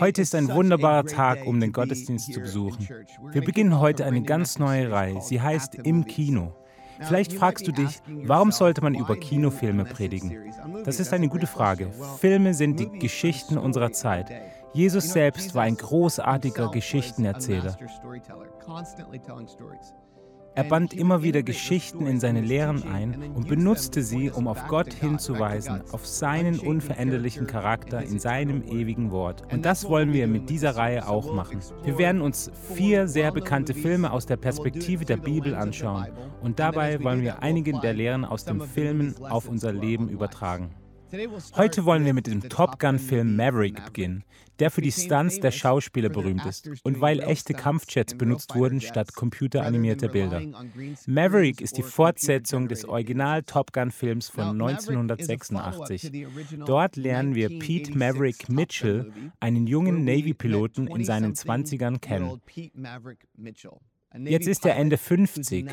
Heute ist ein wunderbarer Tag, um den Gottesdienst zu besuchen. Wir beginnen heute eine ganz neue Reihe. Sie heißt Im Kino. Vielleicht fragst du dich, warum sollte man über Kinofilme predigen? Das ist eine gute Frage. Filme sind die Geschichten unserer Zeit. Jesus selbst war ein großartiger Geschichtenerzähler. Er band immer wieder Geschichten in seine Lehren ein und benutzte sie, um auf Gott hinzuweisen, auf seinen unveränderlichen Charakter in seinem ewigen Wort. Und das wollen wir mit dieser Reihe auch machen. Wir werden uns vier sehr bekannte Filme aus der Perspektive der Bibel anschauen und dabei wollen wir einige der Lehren aus den Filmen auf unser Leben übertragen. Heute wollen wir mit dem Top Gun-Film Maverick beginnen, der für die Stunts der Schauspieler berühmt ist und weil echte Kampfjets benutzt wurden statt computeranimierter Bilder. Maverick ist die Fortsetzung des Original Top Gun-Films von 1986. Dort lernen wir Pete Maverick Mitchell, einen jungen Navy-Piloten in seinen 20ern, kennen. Jetzt ist er Ende 50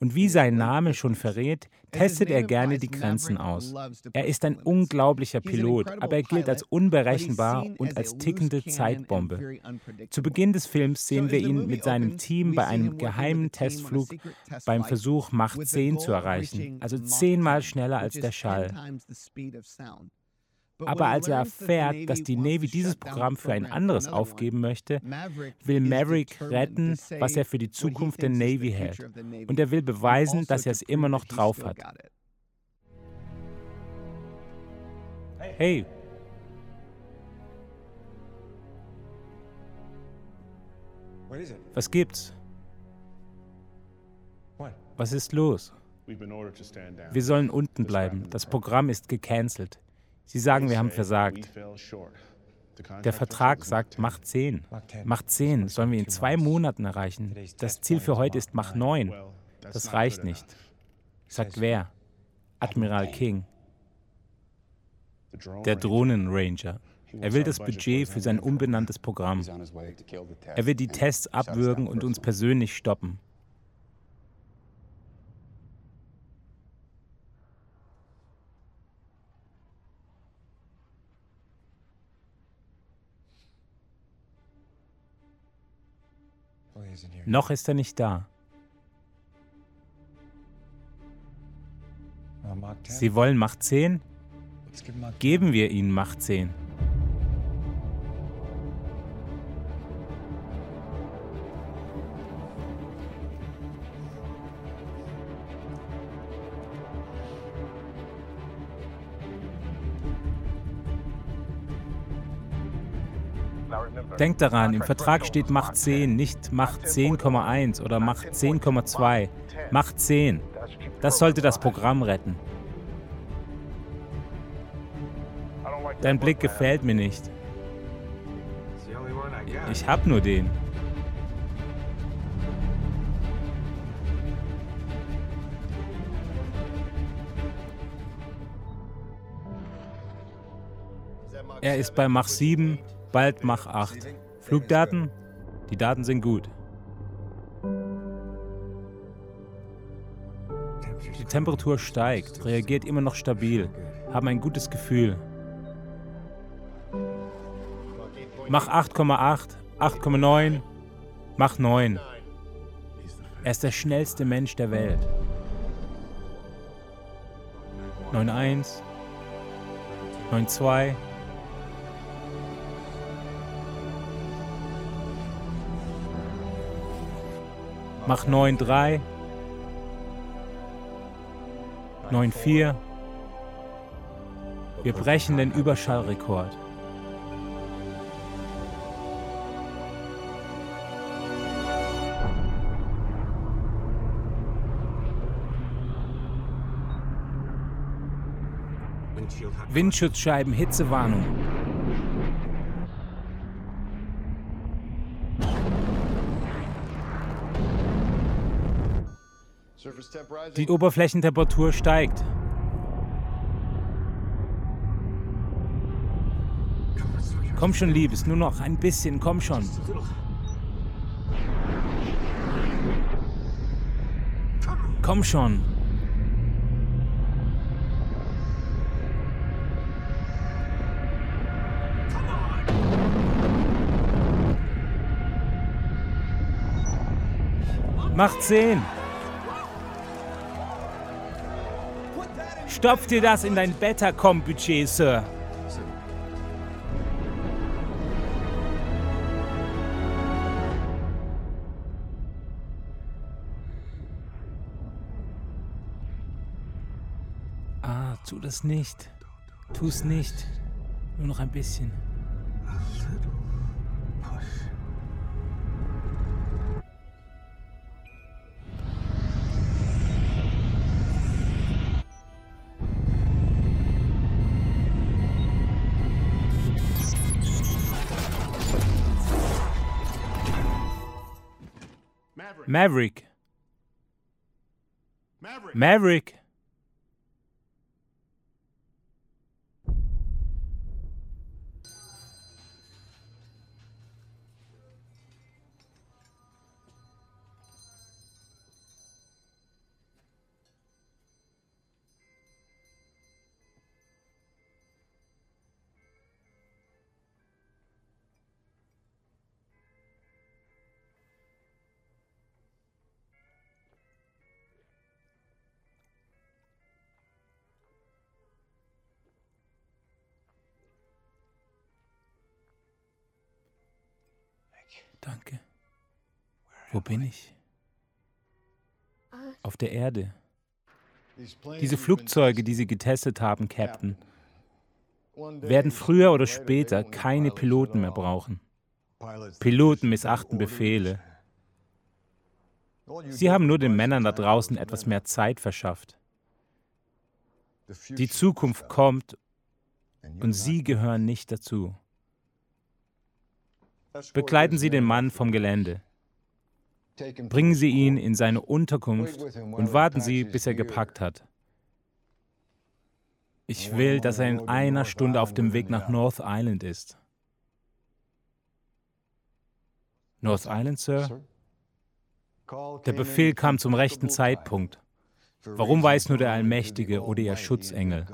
und wie sein Name schon verrät, testet er gerne die Grenzen aus. Er ist ein unglaublicher Pilot, aber er gilt als unberechenbar und als tickende Zeitbombe. Zu Beginn des Films sehen wir ihn mit seinem Team bei einem geheimen Testflug beim Versuch, Macht 10 zu erreichen, also zehnmal schneller als der Schall. Aber als er erfährt, dass die Navy dieses Programm für ein anderes aufgeben möchte, will Maverick retten, was er für die Zukunft der Navy hält. Und er will beweisen, also dass er es immer noch drauf hat. Hey. Was gibt's? Was ist los? Wir sollen unten bleiben. Das Programm ist gecancelt. Sie sagen, wir haben versagt. Der Vertrag sagt, mach 10. Mach 10 sollen wir in zwei Monaten erreichen. Das Ziel für heute ist, mach 9. Das reicht nicht. Sagt wer? Admiral King. Der Drohnenranger. Er will das Budget für sein unbenanntes Programm. Er will die Tests abwürgen und uns persönlich stoppen. Noch ist er nicht da. Sie wollen Macht 10? Geben wir ihnen Macht 10. Denkt daran, im Vertrag steht Macht 10, nicht Macht 10,1 oder Macht 10,2. Macht 10. Das sollte das Programm retten. Dein Blick gefällt mir nicht. Ich hab nur den. Er ist bei Mach 7, Bald Mach 8. Flugdaten? Die Daten sind gut. Die Temperatur steigt, reagiert immer noch stabil, haben ein gutes Gefühl. Mach 8,8, 8,9, Mach 9. Er ist der schnellste Mensch der Welt. 9,1, 9,2, Mach 9-3. 9-4. Wir brechen den Überschallrekord. Windschutzscheiben, Hitzewarnung. Die Oberflächentemperatur steigt. Komm schon, Liebes, nur noch ein bisschen, komm schon. Komm schon. Macht zehn. Stopf dir das in dein Betacom-Budget, Sir. Ah, tu das nicht. Tu es nicht. Nur noch ein bisschen. Maverick. Maverick. Danke. Wo bin ich? Auf der Erde. Diese Flugzeuge, die Sie getestet haben, Captain, werden früher oder später keine Piloten mehr brauchen. Piloten missachten Befehle. Sie haben nur den Männern da draußen etwas mehr Zeit verschafft. Die Zukunft kommt und Sie gehören nicht dazu. Begleiten Sie den Mann vom Gelände. Bringen Sie ihn in seine Unterkunft und warten Sie, bis er gepackt hat. Ich will, dass er in einer Stunde auf dem Weg nach North Island ist. North Island, Sir? Der Befehl kam zum rechten Zeitpunkt. Warum weiß nur der Allmächtige oder Ihr Schutzengel?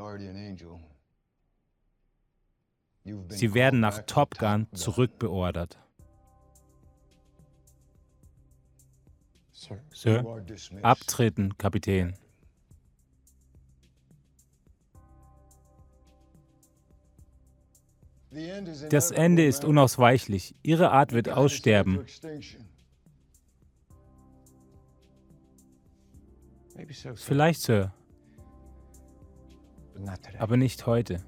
Sie werden nach Top Gun zurückbeordert. Sir, abtreten, Kapitän. Das Ende ist unausweichlich. Ihre Art wird aussterben. Vielleicht, Sir. Aber nicht heute.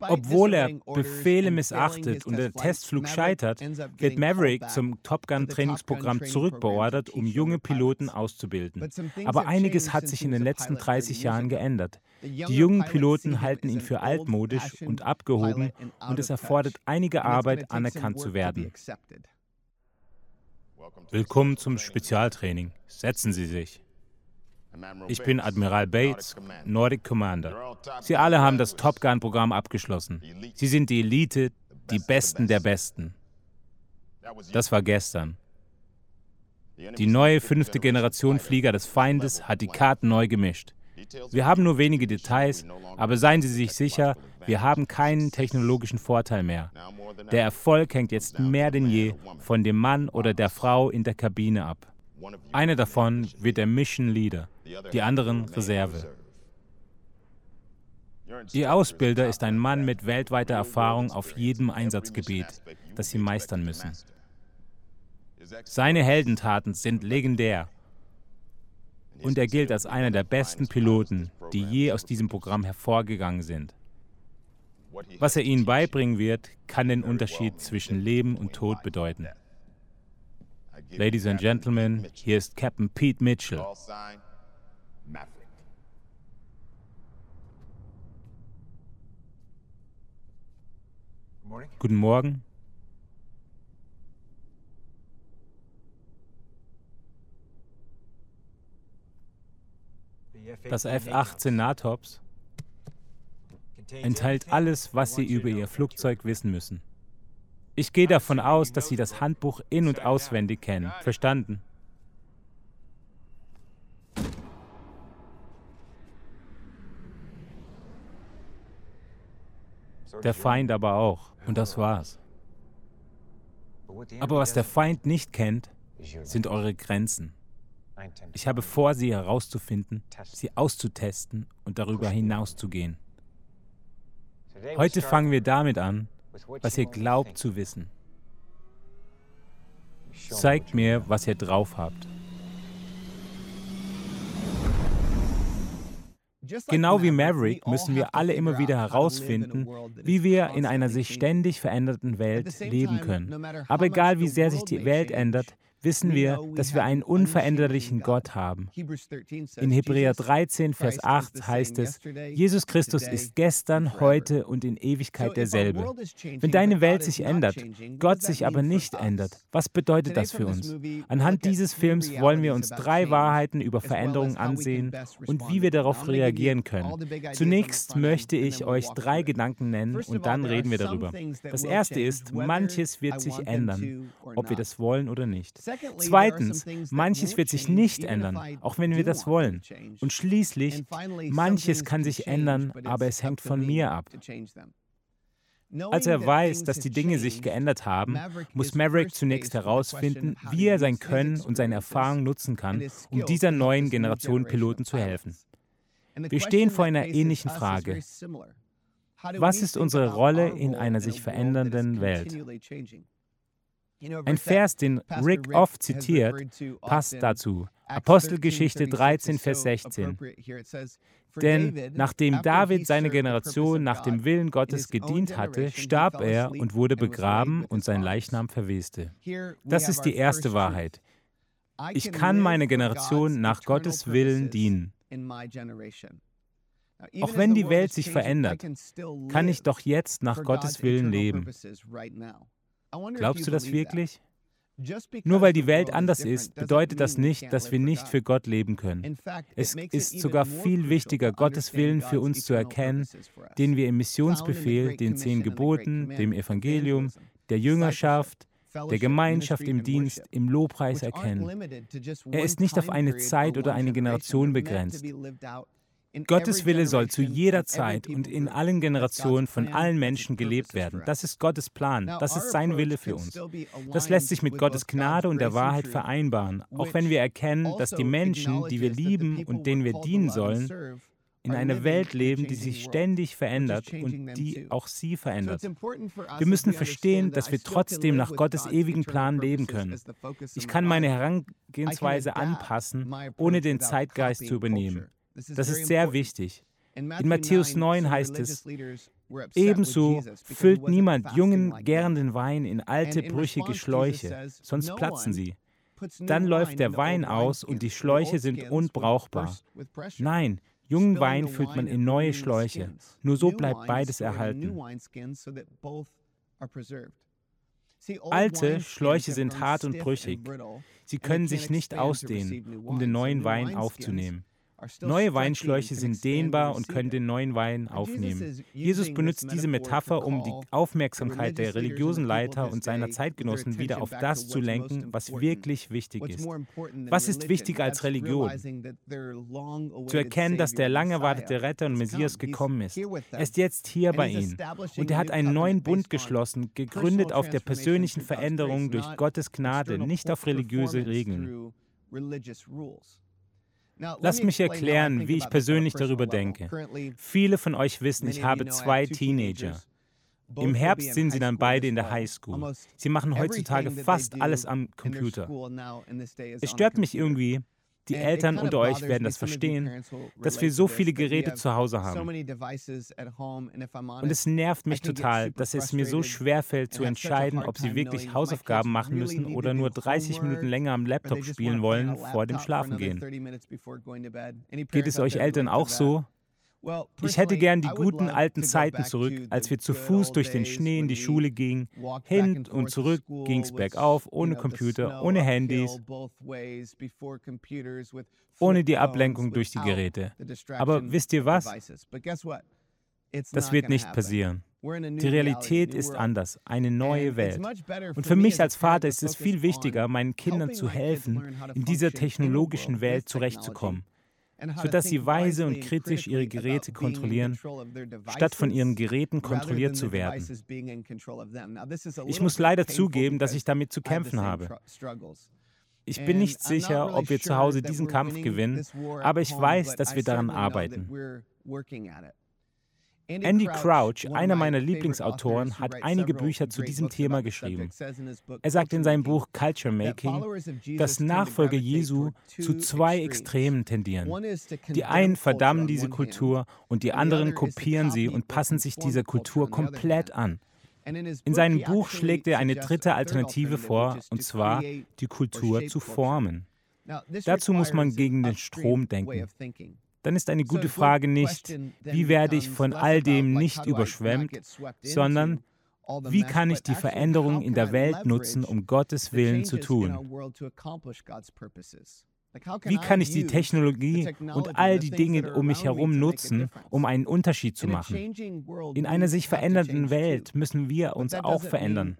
Obwohl er Befehle missachtet und der Testflug scheitert, wird Maverick zum Top Gun Trainingsprogramm zurückbeordert, um junge Piloten auszubilden. Aber einiges hat sich in den letzten 30 Jahren geändert. Die jungen Piloten halten ihn für altmodisch und abgehoben und es erfordert einige Arbeit, anerkannt zu werden. Willkommen zum Spezialtraining. Setzen Sie sich. Ich bin Admiral Bates, Nordic Commander. Sie alle haben das Top Gun-Programm abgeschlossen. Sie sind die Elite, die Besten der Besten. Das war gestern. Die neue fünfte Generation Flieger des Feindes hat die Karten neu gemischt. Wir haben nur wenige Details, aber seien Sie sich sicher, wir haben keinen technologischen Vorteil mehr. Der Erfolg hängt jetzt mehr denn je von dem Mann oder der Frau in der Kabine ab. Einer davon wird der Mission Leader, die anderen Reserve. Ihr Ausbilder ist ein Mann mit weltweiter Erfahrung auf jedem Einsatzgebiet, das Sie meistern müssen. Seine Heldentaten sind legendär und er gilt als einer der besten Piloten, die je aus diesem Programm hervorgegangen sind. Was er ihnen beibringen wird, kann den Unterschied zwischen Leben und Tod bedeuten. Ladies and Gentlemen, hier ist Captain Pete Mitchell. Guten Morgen. Das F-18 NATOPS enthält alles, was Sie über Ihr Flugzeug wissen müssen. Ich gehe davon aus, dass Sie das Handbuch in- und auswendig kennen. Verstanden? Der Feind aber auch. Und das war's. Aber was der Feind nicht kennt, sind eure Grenzen. Ich habe vor, sie herauszufinden, sie auszutesten und darüber hinauszugehen. Heute fangen wir damit an, was ihr glaubt zu wissen. Zeigt mir, was ihr drauf habt. Genau wie Maverick müssen wir alle immer wieder herausfinden, wie wir in einer sich ständig veränderten Welt leben können. Aber egal wie sehr sich die Welt ändert, wissen wir, dass wir einen unveränderlichen Gott haben. In Hebräer 13, Vers 8 heißt es, Jesus Christus ist gestern, heute und in Ewigkeit derselbe. Wenn deine Welt sich ändert, Gott sich aber nicht ändert, was bedeutet das für uns? Anhand dieses Films wollen wir uns drei Wahrheiten über Veränderungen ansehen und wie wir darauf reagieren können. Zunächst möchte ich euch drei Gedanken nennen und dann reden wir darüber. Das erste ist, manches wird sich ändern, ob wir das wollen oder nicht. Zweitens, manches wird sich nicht ändern, auch wenn wir das wollen. Und schließlich, manches kann sich ändern, aber es hängt von mir ab. Als er weiß, dass die Dinge sich geändert haben, muss Maverick zunächst herausfinden, wie er sein Können und seine Erfahrung nutzen kann, um dieser neuen Generation Piloten zu helfen. Wir stehen vor einer ähnlichen Frage. Was ist unsere Rolle in einer sich verändernden Welt? Ein Vers, den Rick oft zitiert, passt dazu. Apostelgeschichte 13, Vers 16. Denn nachdem David seine Generation nach dem Willen Gottes gedient hatte, starb er und wurde begraben und sein Leichnam verweste. Das ist die erste Wahrheit. Ich kann meine Generation nach Gottes Willen dienen. Auch wenn die Welt sich verändert, kann ich doch jetzt nach Gottes Willen leben. Glaubst du das wirklich? Nur weil die Welt anders ist, bedeutet das nicht, dass wir nicht für Gott leben können. Es ist sogar viel wichtiger, Gottes Willen für uns zu erkennen, den wir im Missionsbefehl, den zehn Geboten, dem Evangelium, der Jüngerschaft, der Gemeinschaft im Dienst, im Lobpreis erkennen. Er ist nicht auf eine Zeit oder eine Generation begrenzt. Gottes Wille soll zu jeder Zeit und in allen Generationen von allen Menschen gelebt werden. Das ist Gottes Plan. Das ist sein Wille für uns. Das lässt sich mit Gottes Gnade und der Wahrheit vereinbaren, auch wenn wir erkennen, dass die Menschen, die wir lieben und denen wir dienen sollen, in einer Welt leben, die sich ständig verändert und die auch sie verändert. Wir müssen verstehen, dass wir trotzdem nach Gottes ewigen Plan leben können. Ich kann meine Herangehensweise anpassen, ohne den Zeitgeist zu übernehmen. Das ist sehr wichtig. In Matthäus 9 heißt es, Ebenso füllt niemand jungen, gärenden Wein in alte, brüchige Schläuche, sonst platzen sie. Dann läuft der Wein aus und die Schläuche sind unbrauchbar. Nein, jungen Wein füllt man in neue Schläuche. Nur so bleibt beides erhalten. Alte Schläuche sind hart und brüchig. Sie können sich nicht ausdehnen, um den neuen Wein aufzunehmen. Neue Weinschläuche sind dehnbar und können den neuen Wein aufnehmen. Jesus benutzt diese Metapher, um die Aufmerksamkeit der religiösen Leiter und seiner Zeitgenossen wieder auf das zu lenken, was wirklich wichtig ist. Was ist wichtiger als Religion? Zu erkennen, dass der lang erwartete Retter und Messias gekommen ist. Er ist jetzt hier bei ihnen. Und er hat einen neuen Bund geschlossen, gegründet auf der persönlichen Veränderung durch Gottes Gnade, nicht auf religiöse Regeln. Lass mich erklären, wie ich persönlich darüber denke. Viele von euch wissen, ich habe zwei Teenager. Im Herbst sind sie dann beide in der High School. Sie machen heutzutage fast alles am Computer. Es stört mich irgendwie, die Eltern unter euch werden das verstehen, dass wir so viele Geräte zu Hause haben. Und es nervt mich total, dass es mir so schwer fällt zu entscheiden, ob sie wirklich Hausaufgaben machen müssen oder nur 30 Minuten länger am Laptop spielen wollen vor dem Schlafengehen. Geht es euch Eltern auch so? Ich hätte gern die guten alten Zeiten zurück, als wir zu Fuß durch den Schnee in die Schule gingen. Hin und zurück ging es bergauf, ohne Computer, ohne Handys, ohne die Ablenkung durch die Geräte. Aber wisst ihr was? Das wird nicht passieren. Die Realität ist anders, eine neue Welt. Und für mich als Vater ist es viel wichtiger, meinen Kindern zu helfen, in dieser technologischen Welt zurechtzukommen. Sodass sie weise und kritisch ihre Geräte kontrollieren, statt von ihren Geräten kontrolliert zu werden. Ich muss leider zugeben, dass ich damit zu kämpfen habe. Ich bin nicht sicher, ob wir zu Hause diesen Kampf gewinnen, aber ich weiß, dass wir daran arbeiten. Andy Crouch, einer meiner Lieblingsautoren, hat einige Bücher zu diesem Thema geschrieben. Er sagt in seinem Buch Culture Making, dass Nachfolger Jesu zu zwei Extremen tendieren. Die einen verdammen diese Kultur und die anderen kopieren sie und passen sich dieser Kultur komplett an. In seinem Buch schlägt er eine dritte Alternative vor, und zwar die Kultur zu formen. Dazu muss man gegen den Strom denken dann ist eine gute Frage nicht, wie werde ich von all dem nicht überschwemmt, sondern wie kann ich die Veränderung in der Welt nutzen, um Gottes Willen zu tun? Wie kann ich die Technologie und all die Dinge um mich herum nutzen, um einen Unterschied zu machen? In einer sich verändernden Welt müssen wir uns auch verändern.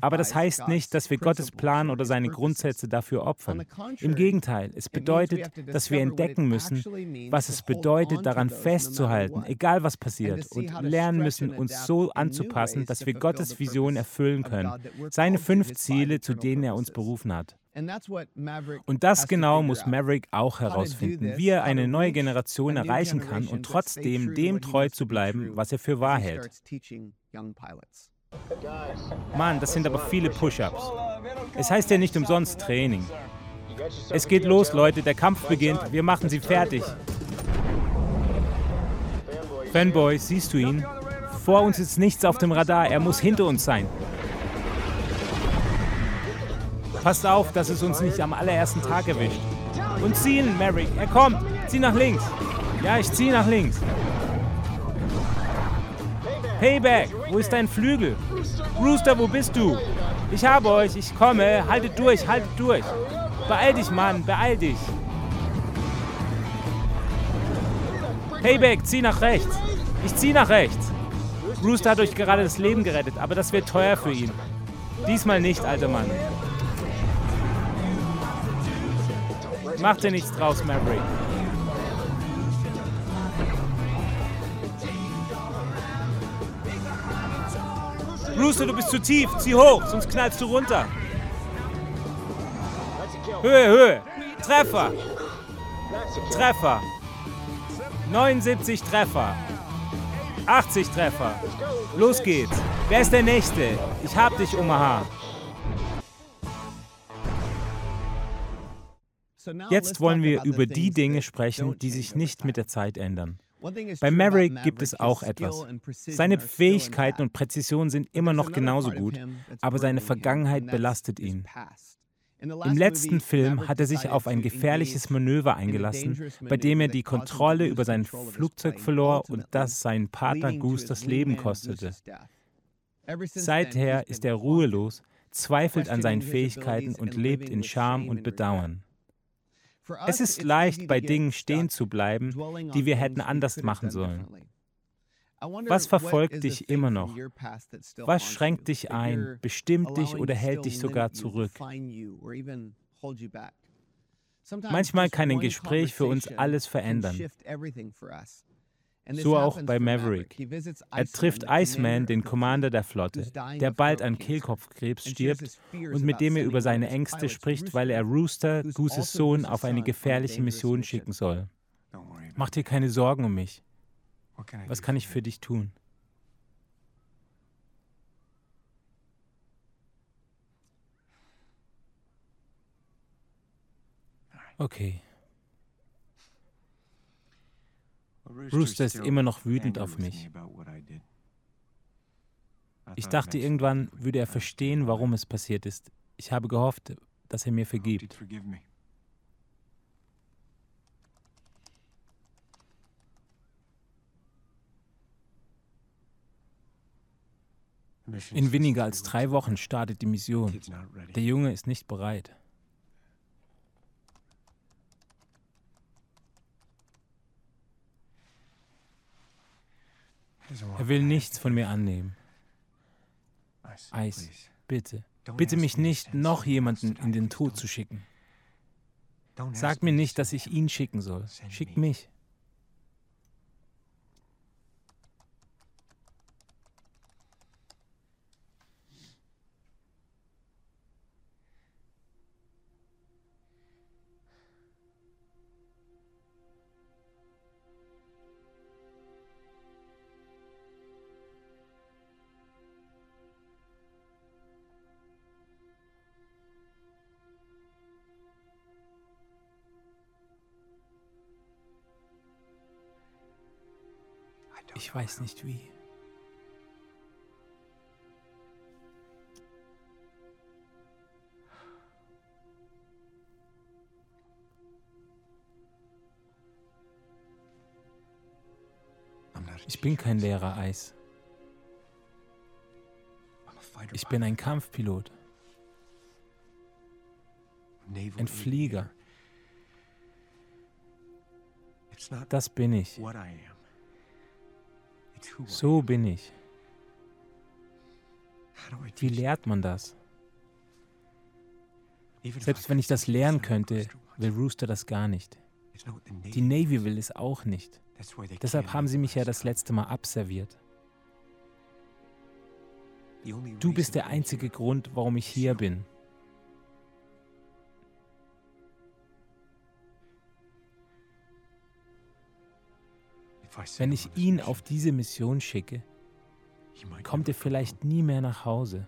Aber das heißt nicht, dass wir Gottes Plan oder seine Grundsätze dafür opfern. Im Gegenteil, es bedeutet, dass wir entdecken müssen, was es bedeutet, daran festzuhalten, egal was passiert, und lernen müssen, uns so anzupassen, dass wir Gottes Vision erfüllen können, seine fünf Ziele, zu denen er uns berufen hat. Und das genau muss Maverick auch herausfinden, wie er eine neue Generation erreichen kann und trotzdem dem treu zu bleiben, was er für wahr hält. Mann, das sind aber viele Push-ups. Es heißt ja nicht umsonst Training. Es geht los, Leute, der Kampf beginnt, wir machen sie fertig. Fanboy, siehst du ihn? Vor uns ist nichts auf dem Radar, er muss hinter uns sein. Passt auf, dass es uns nicht am allerersten Tag erwischt. Und ziehen, Merrick. Er kommt. Zieh nach links. Ja, ich zieh nach links. Payback, wo ist dein Flügel? Rooster, wo bist du? Ich habe euch, ich komme. Haltet durch, haltet durch. Beeil dich, Mann, beeil dich. Payback, zieh nach rechts. Ich zieh nach rechts. Rooster hat euch gerade das Leben gerettet, aber das wird teuer für ihn. Diesmal nicht, alter Mann. Mach dir nichts draus, Maverick. Rooster, du bist zu tief. Zieh hoch, sonst knallst du runter. Höhe, Höhe. Treffer. Treffer. 79 Treffer. 80 Treffer. Los geht's. Wer ist der Nächste? Ich hab dich, Omaha. Jetzt wollen wir über die Dinge sprechen, die sich nicht mit der Zeit ändern. Bei Maverick gibt es auch etwas. Seine Fähigkeiten und Präzision sind immer noch genauso gut, aber seine Vergangenheit belastet ihn. Im letzten Film hat er sich auf ein gefährliches Manöver eingelassen, bei dem er die Kontrolle über sein Flugzeug verlor und das seinen Partner Goose das Leben kostete. Seither ist er ruhelos, zweifelt an seinen Fähigkeiten und lebt in Scham und Bedauern. Es ist leicht, bei Dingen stehen zu bleiben, die wir hätten anders machen sollen. Was verfolgt dich immer noch? Was schränkt dich ein, bestimmt dich oder hält dich sogar zurück? Manchmal kann ein Gespräch für uns alles verändern. So auch bei Maverick. Er trifft Iceman, den Commander der Flotte, der bald an Kehlkopfkrebs stirbt und mit dem er über seine Ängste spricht, weil er Rooster, Gooses also Sohn, auf eine gefährliche Mission schicken soll. Mach dir keine Sorgen um mich. Was kann ich für dich tun? Okay. Rooster ist immer noch wütend auf mich. Ich dachte, irgendwann würde er verstehen, warum es passiert ist. Ich habe gehofft, dass er mir vergibt. In weniger als drei Wochen startet die Mission. Der Junge ist nicht bereit. Er will nichts von mir annehmen. Eis, bitte, bitte mich nicht, noch jemanden in den Tod zu schicken. Sag mir nicht, dass ich ihn schicken soll. Schick mich. Ich weiß nicht wie. Ich bin kein leerer Eis. Ich bin ein Kampfpilot. Ein Flieger. Das bin ich. So bin ich. Wie lehrt man das? Selbst wenn ich das lernen könnte, will Rooster das gar nicht. Die Navy will es auch nicht. Deshalb haben sie mich ja das letzte Mal abserviert. Du bist der einzige Grund, warum ich hier bin. Wenn ich ihn auf diese Mission schicke, kommt er vielleicht nie mehr nach Hause.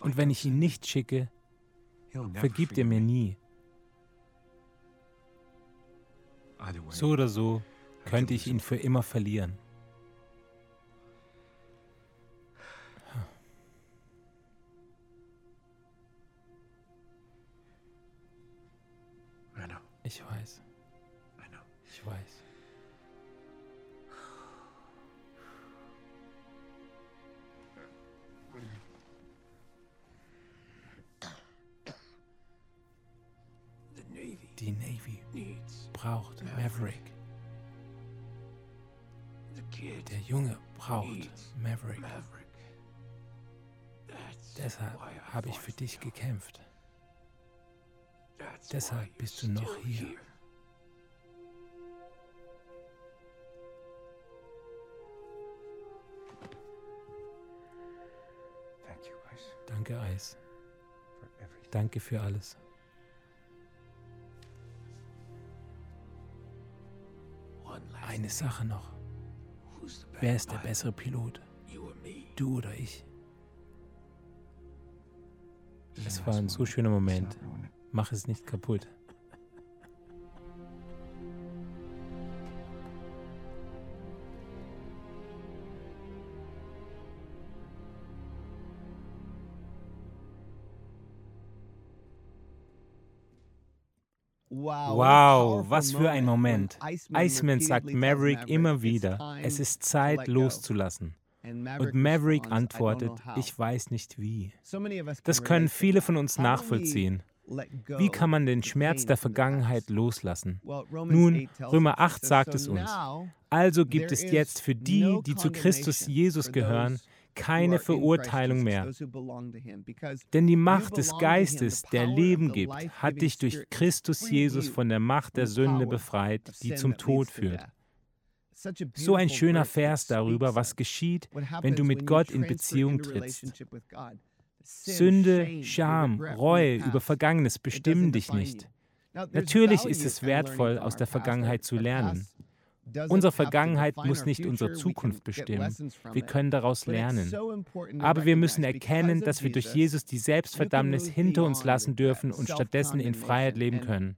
Und wenn ich ihn nicht schicke, vergibt er mir nie. So oder so könnte ich ihn für immer verlieren. Ich weiß. Braucht Maverick. Der Junge braucht Maverick. Deshalb habe ich für dich gekämpft. Deshalb bist du noch hier. Danke, Eis. Danke für alles. Eine Sache noch. Wer ist der bessere Pilot? Du oder ich? Es war ein so schöner Moment. Mach es nicht kaputt. Wow, was für ein Moment. Iceman sagt Maverick immer wieder, es ist Zeit loszulassen. Und Maverick antwortet, ich weiß nicht wie. Das können viele von uns nachvollziehen. Wie kann man den Schmerz der Vergangenheit loslassen? Nun, Römer 8 sagt es uns. Also gibt es jetzt für die, die zu Christus Jesus gehören, keine Verurteilung mehr. Denn die Macht des Geistes, der Leben gibt, hat dich durch Christus Jesus von der Macht der Sünde befreit, die zum Tod führt. So ein schöner Vers darüber, was geschieht, wenn du mit Gott in Beziehung trittst. Sünde, Scham, Reue über Vergangenes bestimmen dich nicht. Natürlich ist es wertvoll, aus der Vergangenheit zu lernen. Unsere Vergangenheit muss nicht unsere Zukunft bestimmen. Wir können daraus lernen. Aber wir müssen erkennen, dass wir durch Jesus die Selbstverdammnis hinter uns lassen dürfen und stattdessen in Freiheit leben können.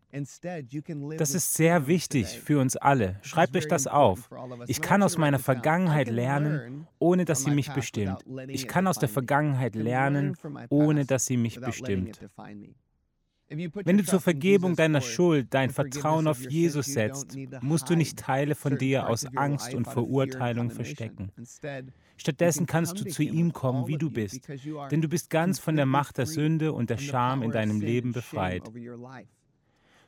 Das ist sehr wichtig für uns alle. Schreibt euch das auf. Ich kann aus meiner Vergangenheit lernen, ohne dass sie mich bestimmt. Ich kann aus der Vergangenheit lernen, ohne dass sie mich bestimmt. Wenn du zur Vergebung deiner Schuld dein Vertrauen auf Jesus setzt, musst du nicht Teile von dir aus Angst und Verurteilung verstecken. Stattdessen kannst du zu ihm kommen, wie du bist, denn du bist ganz von der Macht der Sünde und der Scham in deinem Leben befreit.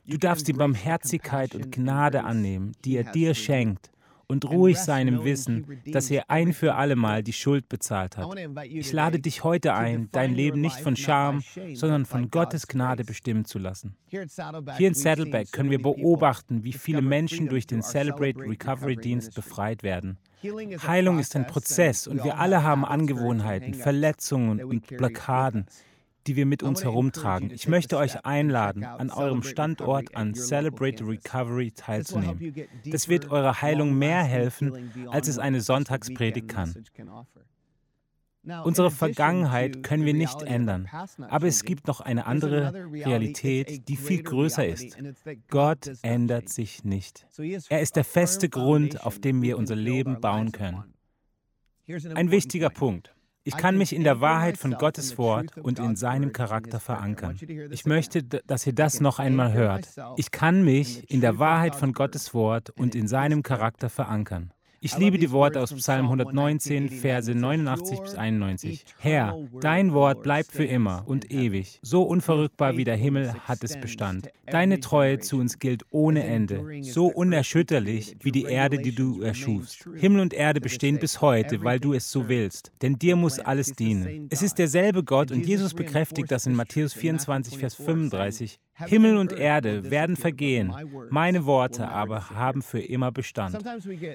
Du darfst die Barmherzigkeit und Gnade annehmen, die er dir schenkt, und ruhig sein im Wissen, dass er ein für allemal die Schuld bezahlt hat. Ich lade dich heute ein, dein Leben nicht von Scham, sondern von Gottes Gnade bestimmen zu lassen. Hier in Saddleback können wir beobachten, wie viele Menschen durch den Celebrate Recovery Dienst befreit werden. Heilung ist ein Prozess und wir alle haben Angewohnheiten, Verletzungen und Blockaden die wir mit uns herumtragen. Ich möchte euch einladen, an eurem Standort an Celebrate Recovery teilzunehmen. Das wird eurer Heilung mehr helfen, als es eine Sonntagspredigt kann. Unsere Vergangenheit können wir nicht ändern, aber es gibt noch eine andere Realität, die viel größer ist. Gott ändert sich nicht. Er ist der feste Grund, auf dem wir unser Leben bauen können. Ein wichtiger Punkt. Ich kann mich in der Wahrheit von Gottes Wort und in seinem Charakter verankern. Ich möchte, dass ihr das noch einmal hört. Ich kann mich in der Wahrheit von Gottes Wort und in seinem Charakter verankern. Ich liebe die Worte aus Psalm 119, Verse 89 bis 91. Herr, dein Wort bleibt für immer und ewig. So unverrückbar wie der Himmel hat es Bestand. Deine Treue zu uns gilt ohne Ende, so unerschütterlich wie die Erde, die du erschufst. Himmel und Erde bestehen bis heute, weil du es so willst. Denn dir muss alles dienen. Es ist derselbe Gott und Jesus bekräftigt das in Matthäus 24, Vers 35. Himmel und Erde werden vergehen, meine Worte aber haben für immer Bestand.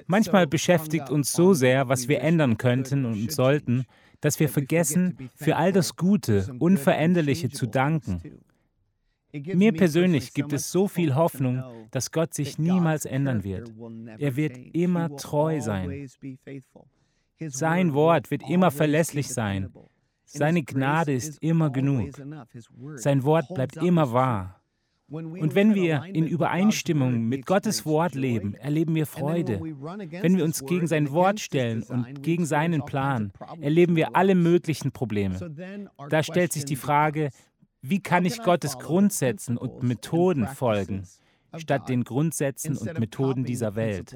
Manchmal beschäftigt uns so sehr, was wir ändern könnten und sollten, dass wir vergessen, für all das Gute, Unveränderliche zu danken. Mir persönlich gibt es so viel Hoffnung, dass Gott sich niemals ändern wird. Er wird immer treu sein. Sein Wort wird immer verlässlich sein. Seine Gnade ist immer genug. Sein Wort bleibt immer wahr. Und wenn wir in Übereinstimmung mit Gottes Wort leben, erleben wir Freude. Wenn wir uns gegen sein Wort stellen und gegen seinen Plan, erleben wir alle möglichen Probleme. Da stellt sich die Frage, wie kann ich Gottes Grundsätzen und Methoden folgen, statt den Grundsätzen und Methoden dieser Welt?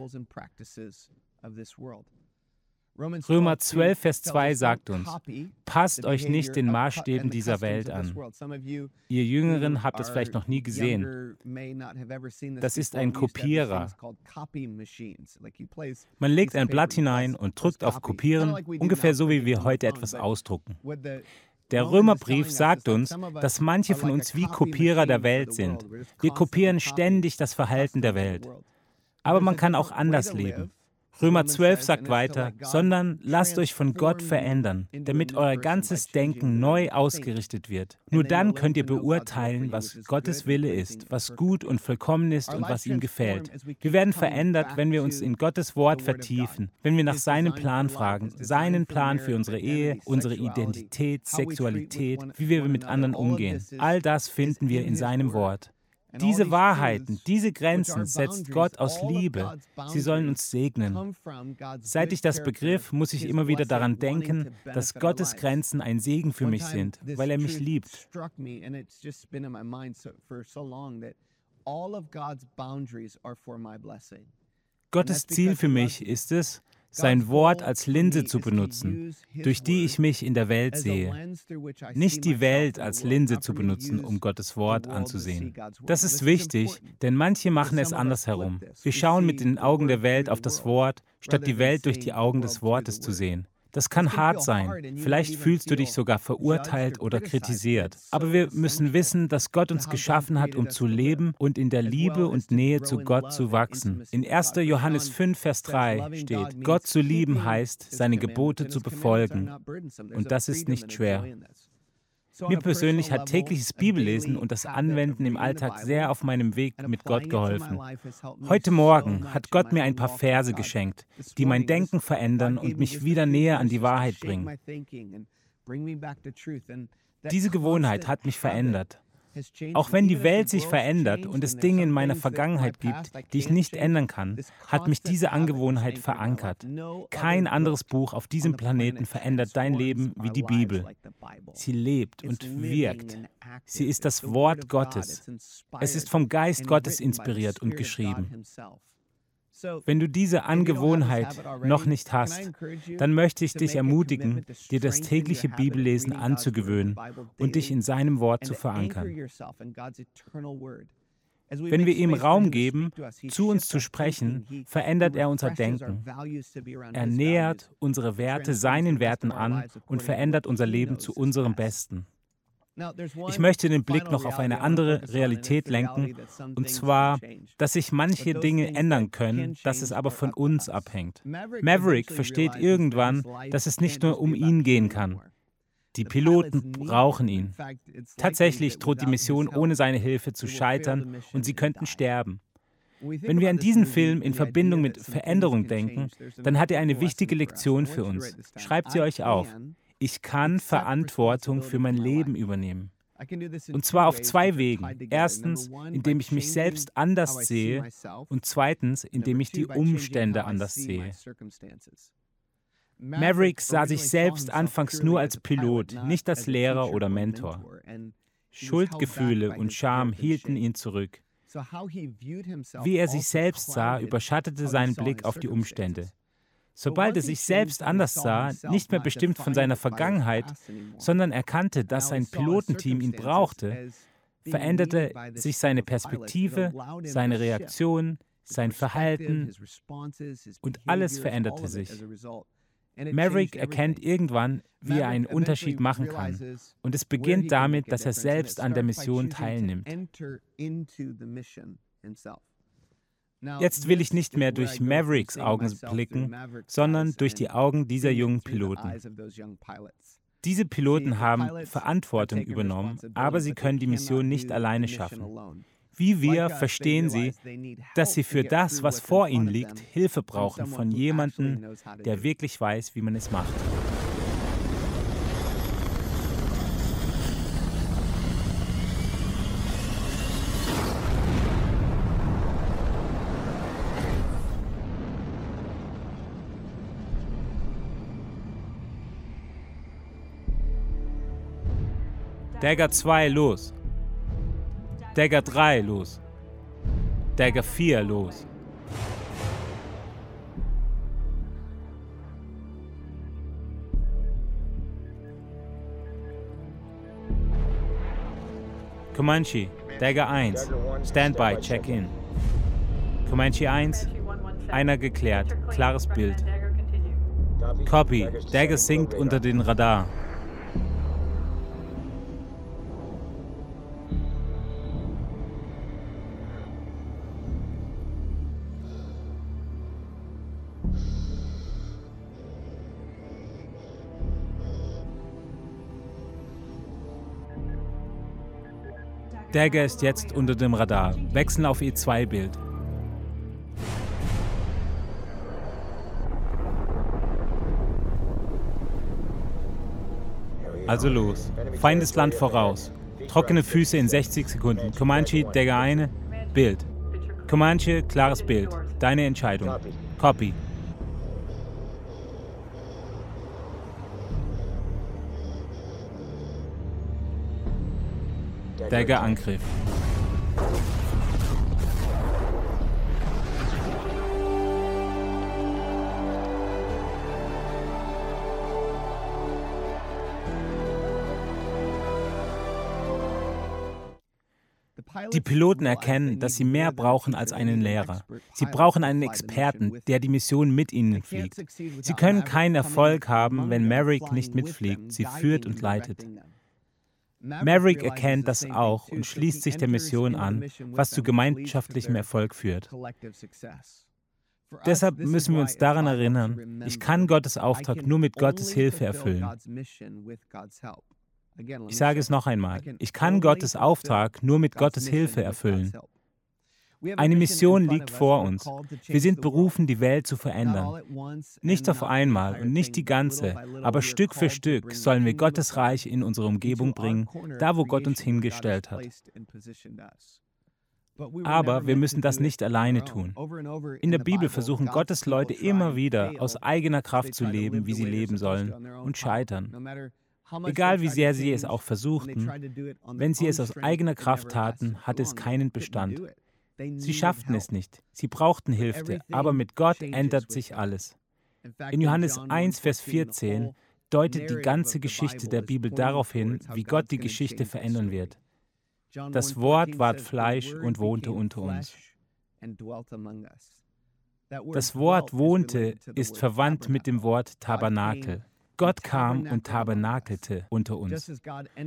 Römer 12, Vers 2 sagt uns, passt euch nicht den Maßstäben dieser Welt an. Ihr Jüngeren habt es vielleicht noch nie gesehen. Das ist ein Kopierer. Man legt ein Blatt hinein und drückt auf Kopieren, ungefähr so wie wir heute etwas ausdrucken. Der Römerbrief sagt uns, dass manche von uns wie Kopierer der Welt sind. Wir kopieren ständig das Verhalten der Welt. Aber man kann auch anders leben. Römer 12 sagt weiter, sondern lasst euch von Gott verändern, damit euer ganzes Denken neu ausgerichtet wird. Nur dann könnt ihr beurteilen, was Gottes Wille ist, was gut und vollkommen ist und was ihm gefällt. Wir werden verändert, wenn wir uns in Gottes Wort vertiefen, wenn wir nach seinem Plan fragen, seinen Plan für unsere Ehe, unsere Identität, Sexualität, wie wir mit anderen umgehen. All das finden wir in seinem Wort. Diese Wahrheiten, diese Grenzen setzt Gott aus Liebe. Sie sollen uns segnen. Seit ich das begriff, muss ich immer wieder daran denken, dass Gottes Grenzen ein Segen für mich sind, weil er mich liebt. Gottes Ziel für mich ist es, sein Wort als Linse zu benutzen, durch die ich mich in der Welt sehe. Nicht die Welt als Linse zu benutzen, um Gottes Wort anzusehen. Das ist wichtig, denn manche machen es andersherum. Wir schauen mit den Augen der Welt auf das Wort, statt die Welt durch die Augen des Wortes zu sehen. Das kann hart sein. Vielleicht fühlst du dich sogar verurteilt oder kritisiert. Aber wir müssen wissen, dass Gott uns geschaffen hat, um zu leben und in der Liebe und Nähe zu Gott zu wachsen. In 1. Johannes 5, Vers 3 steht, Gott zu lieben heißt, seine Gebote zu befolgen. Und das ist nicht schwer. Mir persönlich hat tägliches Bibellesen und das Anwenden im Alltag sehr auf meinem Weg mit Gott geholfen. Heute Morgen hat Gott mir ein paar Verse geschenkt, die mein Denken verändern und mich wieder näher an die Wahrheit bringen. Diese Gewohnheit hat mich verändert. Auch wenn die Welt sich verändert und es Dinge in meiner Vergangenheit gibt, die ich nicht ändern kann, hat mich diese Angewohnheit verankert. Kein anderes Buch auf diesem Planeten verändert dein Leben wie die Bibel. Sie lebt und wirkt. Sie ist das Wort Gottes. Es ist vom Geist Gottes inspiriert und geschrieben. Wenn du diese Angewohnheit noch nicht hast, dann möchte ich dich ermutigen, dir das tägliche Bibellesen anzugewöhnen und dich in seinem Wort zu verankern. Wenn wir ihm Raum geben, zu uns zu sprechen, verändert er unser Denken. Er nähert unsere Werte seinen Werten an und verändert unser Leben zu unserem Besten. Ich möchte den Blick noch auf eine andere Realität lenken, und zwar, dass sich manche Dinge ändern können, dass es aber von uns abhängt. Maverick versteht irgendwann, dass es nicht nur um ihn gehen kann. Die Piloten brauchen ihn. Tatsächlich droht die Mission ohne seine Hilfe zu scheitern und sie könnten sterben. Wenn wir an diesen Film in Verbindung mit Veränderung denken, dann hat er eine wichtige Lektion für uns. Schreibt sie euch auf. Ich kann Verantwortung für mein Leben übernehmen. Und zwar auf zwei Wegen. Erstens, indem ich mich selbst anders sehe und zweitens, indem ich die Umstände anders sehe. Maverick sah sich selbst anfangs nur als Pilot, nicht als Lehrer oder Mentor. Schuldgefühle und Scham hielten ihn zurück. Wie er sich selbst sah, überschattete seinen Blick auf die Umstände. Sobald er sich selbst anders sah, nicht mehr bestimmt von seiner Vergangenheit, sondern erkannte, dass sein Pilotenteam ihn brauchte, veränderte sich seine Perspektive, seine Reaktion, sein Verhalten und alles veränderte sich. Maverick erkennt irgendwann, wie er einen Unterschied machen kann. Und es beginnt damit, dass er selbst an der Mission teilnimmt. Jetzt will ich nicht mehr durch Mavericks Augen blicken, sondern durch die Augen dieser jungen Piloten. Diese Piloten haben Verantwortung übernommen, aber sie können die Mission nicht alleine schaffen. Wie wir verstehen sie, dass sie für das, was vor ihnen liegt, Hilfe brauchen von jemandem, der wirklich weiß, wie man es macht. Dagger 2 los. Dagger 3 los. Dagger 4 los. Comanche, Dagger 1, Standby, Check-in. Comanche 1, einer geklärt, klares Bild. Copy, Dagger sinkt unter den Radar. Dagger ist jetzt unter dem Radar. Wechseln auf E2-Bild. Also los. Feindesland voraus. Trockene Füße in 60 Sekunden. Comanche, Dagger eine. Bild. Comanche, klares Bild. Deine Entscheidung. Copy. Dagger-Angriff. Die Piloten erkennen, dass sie mehr brauchen als einen Lehrer. Sie brauchen einen Experten, der die Mission mit ihnen fliegt. Sie können keinen Erfolg haben, wenn Maverick nicht mitfliegt, sie führt und leitet. Maverick erkennt das auch und schließt sich der Mission an, was zu gemeinschaftlichem Erfolg führt. Deshalb müssen wir uns daran erinnern, ich kann Gottes Auftrag nur mit Gottes Hilfe erfüllen. Ich sage es noch einmal, ich kann Gottes Auftrag nur mit Gottes Hilfe erfüllen. Eine Mission liegt vor uns. Wir sind berufen, die Welt zu verändern. Nicht auf einmal und nicht die ganze, aber Stück für Stück sollen wir Gottes Reich in unsere Umgebung bringen, da wo Gott uns hingestellt hat. Aber wir müssen das nicht alleine tun. In der Bibel versuchen Gottes Leute immer wieder aus eigener Kraft zu leben, wie sie leben sollen, und scheitern. Egal wie sehr sie es auch versuchten, wenn sie es aus eigener Kraft taten, hat es keinen Bestand. Sie schafften es nicht. Sie brauchten Hilfe, aber mit Gott ändert sich alles. In Johannes 1, Vers 14 deutet die ganze Geschichte der Bibel darauf hin, wie Gott die Geschichte verändern wird. Das Wort ward Fleisch und wohnte unter uns. Das Wort wohnte ist verwandt mit dem Wort Tabernakel. Gott kam und tabernakelte unter uns.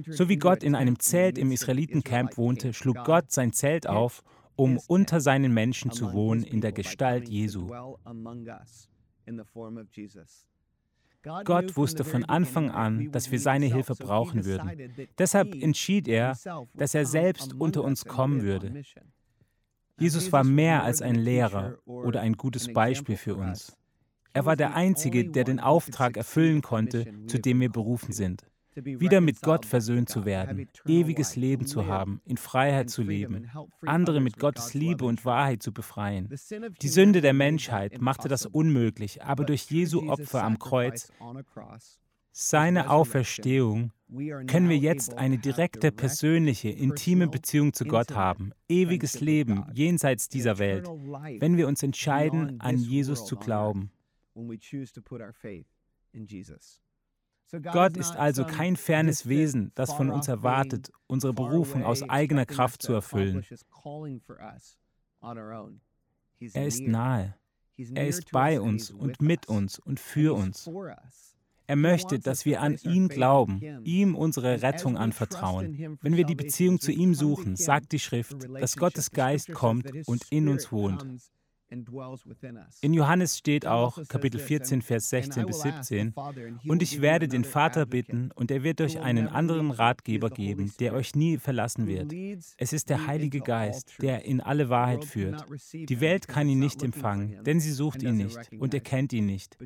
So wie Gott in einem Zelt im Israelitencamp wohnte, schlug Gott sein Zelt auf, um unter seinen Menschen zu wohnen in der Gestalt Jesu. Gott wusste von Anfang an, dass wir seine Hilfe brauchen würden. Deshalb entschied er, dass er selbst unter uns kommen würde. Jesus war mehr als ein Lehrer oder ein gutes Beispiel für uns. Er war der Einzige, der den Auftrag erfüllen konnte, zu dem wir berufen sind. Wieder mit Gott versöhnt zu werden, ewiges Leben zu haben, in Freiheit zu leben, andere mit Gottes Liebe und Wahrheit zu befreien. Die Sünde der Menschheit machte das unmöglich, aber durch Jesu Opfer am Kreuz, seine Auferstehung, können wir jetzt eine direkte, persönliche, intime Beziehung zu Gott haben, ewiges Leben jenseits dieser Welt, wenn wir uns entscheiden, an Jesus zu glauben. Gott ist also kein fernes Wesen, das von uns erwartet, unsere Berufung aus eigener Kraft zu erfüllen. Er ist nahe. Er ist bei uns und mit uns und für uns. Er möchte, dass wir an ihn glauben, ihm unsere Rettung anvertrauen. Wenn wir die Beziehung zu ihm suchen, sagt die Schrift, dass Gottes Geist kommt und in uns wohnt. In Johannes steht auch, Kapitel 14, Vers 16 bis 17, und ich werde den Vater bitten, und er wird euch einen anderen Ratgeber geben, der euch nie verlassen wird. Es ist der Heilige Geist, der in alle Wahrheit führt. Die Welt kann ihn nicht empfangen, denn sie sucht ihn nicht und erkennt ihn nicht.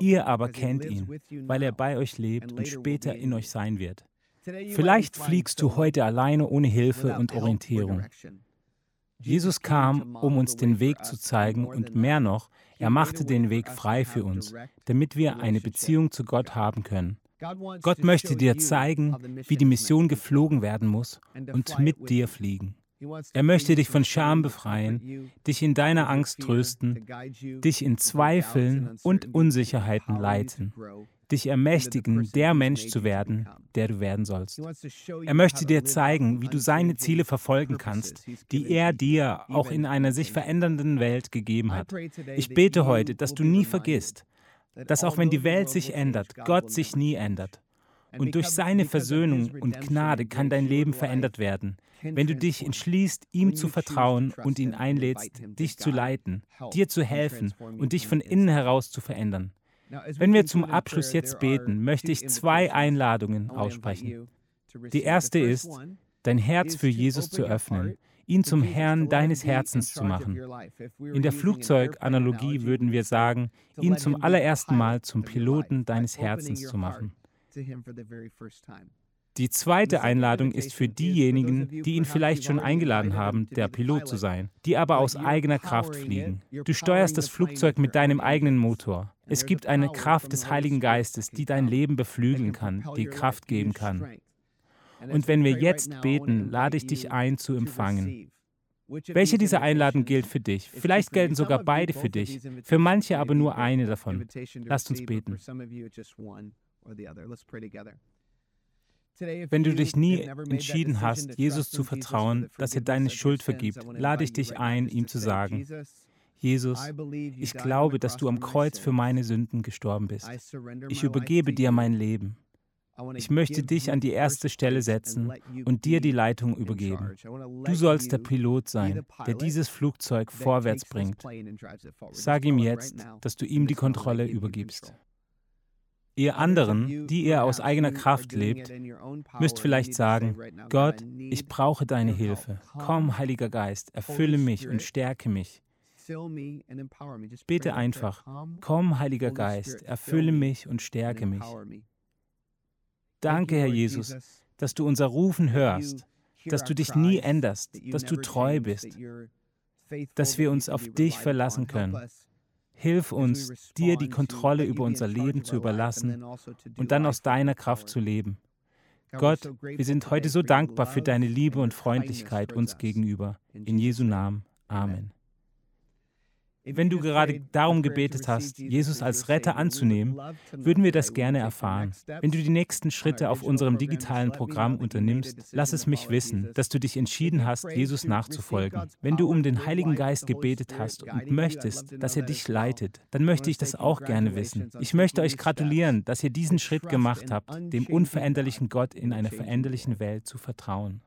Ihr aber kennt ihn, weil er bei euch lebt und später in euch sein wird. Vielleicht fliegst du heute alleine ohne Hilfe und Orientierung. Jesus kam, um uns den Weg zu zeigen und mehr noch, er machte den Weg frei für uns, damit wir eine Beziehung zu Gott haben können. Gott möchte dir zeigen, wie die Mission geflogen werden muss und mit dir fliegen. Er möchte dich von Scham befreien, dich in deiner Angst trösten, dich in Zweifeln und Unsicherheiten leiten, dich ermächtigen, der Mensch zu werden, der du werden sollst. Er möchte dir zeigen, wie du seine Ziele verfolgen kannst, die er dir auch in einer sich verändernden Welt gegeben hat. Ich bete heute, dass du nie vergisst, dass auch wenn die Welt sich ändert, Gott sich nie ändert. Und durch seine Versöhnung und Gnade kann dein Leben verändert werden, wenn du dich entschließt, ihm zu vertrauen und ihn einlädst, dich zu leiten, dir zu helfen und dich von innen heraus zu verändern. Wenn wir zum Abschluss jetzt beten, möchte ich zwei Einladungen aussprechen. Die erste ist, dein Herz für Jesus zu öffnen, ihn zum Herrn deines Herzens zu machen. In der Flugzeuganalogie würden wir sagen, ihn zum allerersten Mal zum Piloten deines Herzens zu machen. Die zweite Einladung ist für diejenigen, die ihn vielleicht schon eingeladen haben, der Pilot zu sein, die aber aus eigener Kraft fliegen. Du steuerst das Flugzeug mit deinem eigenen Motor. Es gibt eine Kraft des Heiligen Geistes, die dein Leben beflügeln kann, die Kraft geben kann. Und wenn wir jetzt beten, lade ich dich ein zu empfangen. Welche dieser Einladungen gilt für dich? Vielleicht gelten sogar beide für dich, für manche aber nur eine davon. Lasst uns beten. Wenn du dich nie entschieden hast, Jesus zu vertrauen, dass er deine Schuld vergibt, lade ich dich ein, ihm zu sagen, Jesus, ich glaube, dass du am Kreuz für meine Sünden gestorben bist. Ich übergebe dir mein Leben. Ich möchte dich an die erste Stelle setzen und dir die Leitung übergeben. Du sollst der Pilot sein, der dieses Flugzeug vorwärts bringt. Sag ihm jetzt, dass du ihm die Kontrolle übergibst. Ihr anderen, die ihr aus eigener Kraft lebt, müsst vielleicht sagen, Gott, ich brauche deine Hilfe. Komm, Heiliger Geist, erfülle mich und stärke mich. Bete einfach, komm, Heiliger Geist, erfülle mich und stärke mich. Danke, Herr Jesus, dass du unser Rufen hörst, dass du dich nie änderst, dass du treu bist, dass wir uns auf dich verlassen können. Hilf uns, dir die Kontrolle über unser Leben zu überlassen also und dann aus deiner Kraft zu leben. Gott, wir sind heute so dankbar für deine Liebe und Freundlichkeit uns gegenüber. In Jesu Namen. Amen. Wenn du gerade darum gebetet hast, Jesus als Retter anzunehmen, würden wir das gerne erfahren. Wenn du die nächsten Schritte auf unserem digitalen Programm unternimmst, lass es mich wissen, dass du dich entschieden hast, Jesus nachzufolgen. Wenn du um den Heiligen Geist gebetet hast und möchtest, dass er dich leitet, dann möchte ich das auch gerne wissen. Ich möchte euch gratulieren, dass ihr diesen Schritt gemacht habt, dem unveränderlichen Gott in einer veränderlichen Welt zu vertrauen.